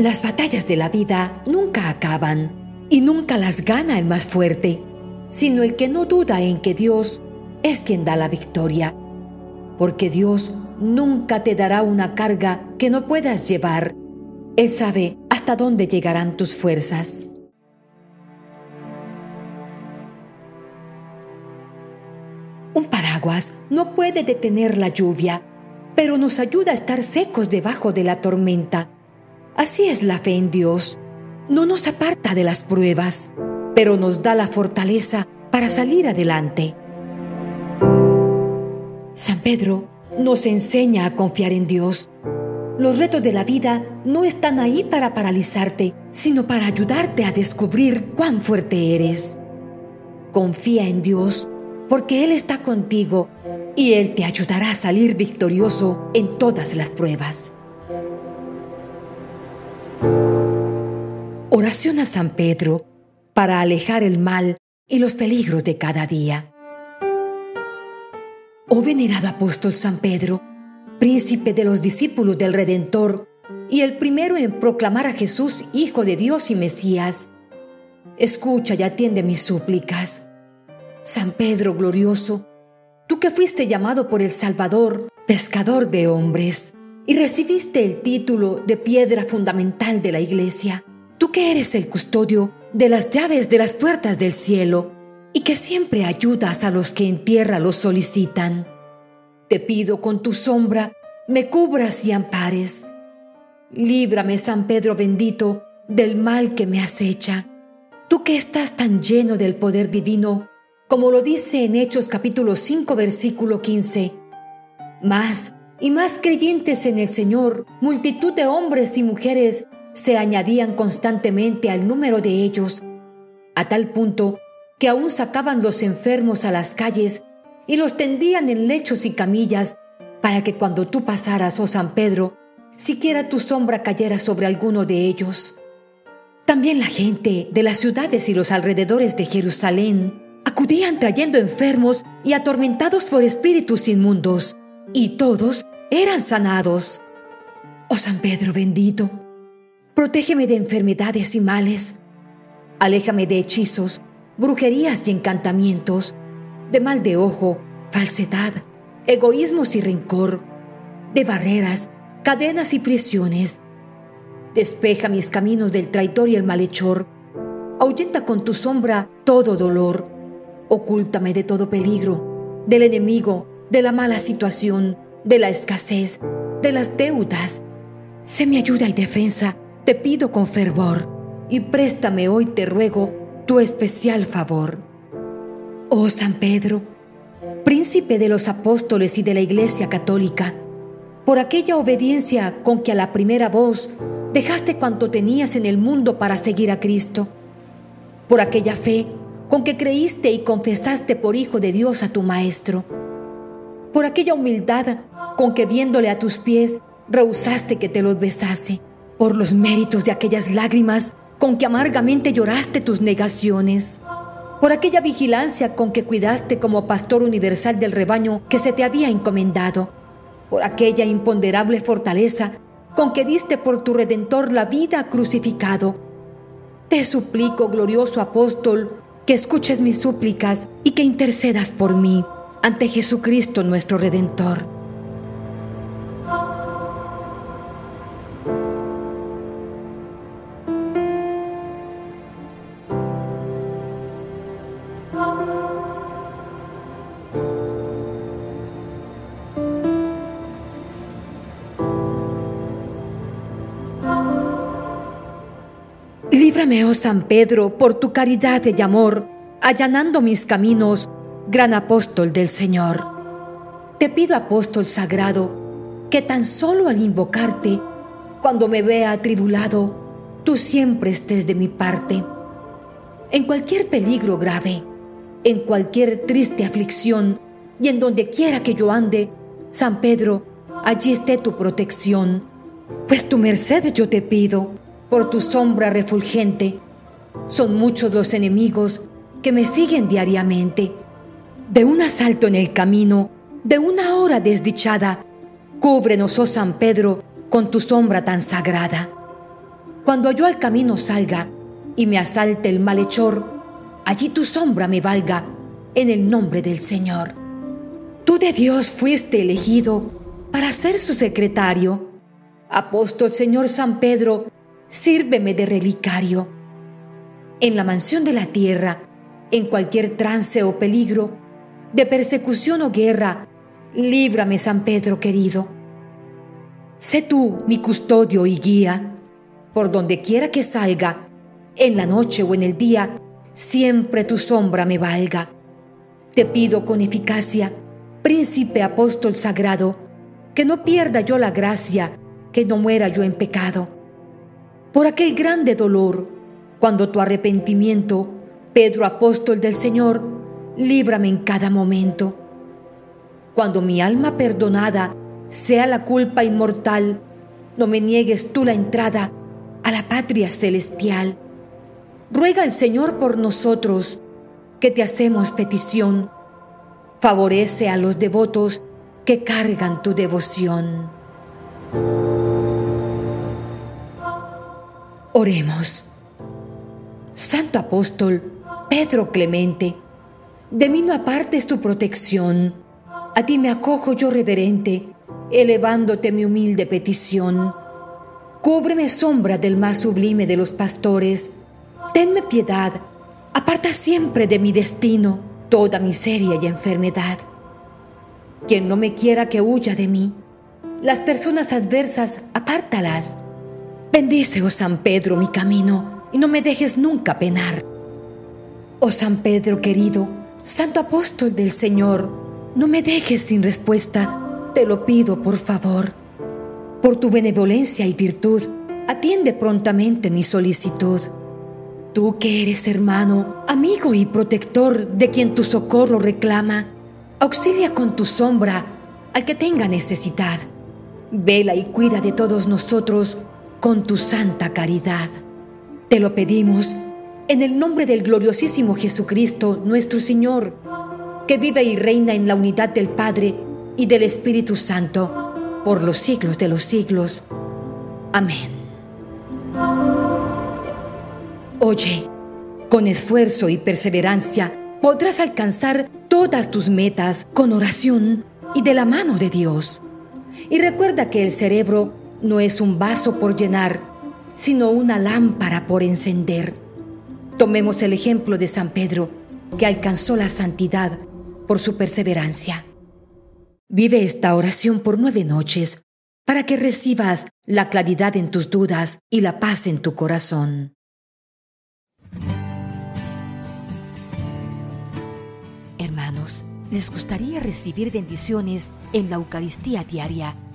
Las batallas de la vida nunca acaban y nunca las gana el más fuerte, sino el que no duda en que Dios es quien da la victoria. Porque Dios nunca te dará una carga que no puedas llevar. Él sabe hasta dónde llegarán tus fuerzas. Un paraguas no puede detener la lluvia, pero nos ayuda a estar secos debajo de la tormenta. Así es la fe en Dios. No nos aparta de las pruebas, pero nos da la fortaleza para salir adelante. San Pedro nos enseña a confiar en Dios. Los retos de la vida no están ahí para paralizarte, sino para ayudarte a descubrir cuán fuerte eres. Confía en Dios, porque Él está contigo y Él te ayudará a salir victorioso en todas las pruebas. A San Pedro para alejar el mal y los peligros de cada día. Oh venerado apóstol San Pedro, príncipe de los discípulos del Redentor y el primero en proclamar a Jesús Hijo de Dios y Mesías, escucha y atiende mis súplicas. San Pedro glorioso, tú que fuiste llamado por el Salvador, pescador de hombres, y recibiste el título de piedra fundamental de la Iglesia, tú que eres el custodio de las llaves de las puertas del cielo y que siempre ayudas a los que en tierra los solicitan. Te pido con tu sombra me cubras y ampares. Líbrame, San Pedro bendito, del mal que me acecha. Tú que estás tan lleno del poder divino, como lo dice en Hechos capítulo 5 versículo 15. Más y más creyentes en el Señor, multitud de hombres y mujeres se añadían constantemente al número de ellos, a tal punto que aún sacaban los enfermos a las calles y los tendían en lechos y camillas para que cuando tú pasaras, oh San Pedro, siquiera tu sombra cayera sobre alguno de ellos. También la gente de las ciudades y los alrededores de Jerusalén acudían trayendo enfermos y atormentados por espíritus inmundos, y todos eran sanados. Oh San Pedro bendito, Protégeme de enfermedades y males. Aléjame de hechizos, brujerías y encantamientos, de mal de ojo, falsedad, egoísmos y rencor, de barreras, cadenas y prisiones. Despeja mis caminos del traidor y el malhechor. Ahuyenta con tu sombra todo dolor. Ocúltame de todo peligro, del enemigo, de la mala situación, de la escasez, de las deudas. Sé mi ayuda y defensa te pido con fervor y préstame hoy, te ruego, tu especial favor. Oh San Pedro, príncipe de los apóstoles y de la Iglesia Católica, por aquella obediencia con que a la primera voz dejaste cuanto tenías en el mundo para seguir a Cristo, por aquella fe con que creíste y confesaste por Hijo de Dios a tu Maestro, por aquella humildad con que viéndole a tus pies rehusaste que te los besase, por los méritos de aquellas lágrimas con que amargamente lloraste tus negaciones, por aquella vigilancia con que cuidaste como pastor universal del rebaño que se te había encomendado, por aquella imponderable fortaleza con que diste por tu redentor la vida crucificado. Te suplico, glorioso apóstol, que escuches mis súplicas y que intercedas por mí ante Jesucristo nuestro redentor. Oh San Pedro, por tu caridad y amor, allanando mis caminos, gran apóstol del Señor. Te pido, apóstol sagrado, que tan solo al invocarte, cuando me vea atribulado, tú siempre estés de mi parte. En cualquier peligro grave, en cualquier triste aflicción y en donde quiera que yo ande, San Pedro, allí esté tu protección. Pues tu merced yo te pido por tu sombra refulgente. Son muchos los enemigos que me siguen diariamente. De un asalto en el camino, de una hora desdichada, cúbrenos, oh San Pedro, con tu sombra tan sagrada. Cuando yo al camino salga y me asalte el malhechor, allí tu sombra me valga en el nombre del Señor. Tú de Dios fuiste elegido para ser su secretario. Apóstol Señor San Pedro, sírveme de relicario. En la mansión de la tierra, en cualquier trance o peligro, de persecución o guerra, líbrame San Pedro querido. Sé tú mi custodio y guía, por donde quiera que salga, en la noche o en el día, siempre tu sombra me valga. Te pido con eficacia, príncipe apóstol sagrado, que no pierda yo la gracia, que no muera yo en pecado. Por aquel grande dolor, cuando tu arrepentimiento, Pedro apóstol del Señor, líbrame en cada momento. Cuando mi alma perdonada sea la culpa inmortal, no me niegues tú la entrada a la patria celestial. Ruega al Señor por nosotros, que te hacemos petición. Favorece a los devotos que cargan tu devoción. Oremos. Santo Apóstol Pedro Clemente, de mí no apartes tu protección. A ti me acojo yo reverente, elevándote mi humilde petición. Cúbreme sombra del más sublime de los pastores. Tenme piedad, aparta siempre de mi destino toda miseria y enfermedad. Quien no me quiera que huya de mí, las personas adversas, apártalas. Bendice, oh San Pedro, mi camino, y no me dejes nunca penar. Oh San Pedro querido, Santo Apóstol del Señor, no me dejes sin respuesta, te lo pido por favor. Por tu benevolencia y virtud, atiende prontamente mi solicitud. Tú que eres hermano, amigo y protector de quien tu socorro reclama, auxilia con tu sombra al que tenga necesidad. Vela y cuida de todos nosotros con tu santa caridad. Te lo pedimos en el nombre del gloriosísimo Jesucristo, nuestro Señor, que vive y reina en la unidad del Padre y del Espíritu Santo por los siglos de los siglos. Amén. Oye, con esfuerzo y perseverancia podrás alcanzar todas tus metas con oración y de la mano de Dios. Y recuerda que el cerebro no es un vaso por llenar, sino una lámpara por encender. Tomemos el ejemplo de San Pedro, que alcanzó la santidad por su perseverancia. Vive esta oración por nueve noches para que recibas la claridad en tus dudas y la paz en tu corazón. Hermanos, ¿les gustaría recibir bendiciones en la Eucaristía diaria,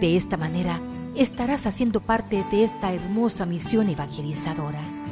De esta manera estarás haciendo parte de esta hermosa misión evangelizadora.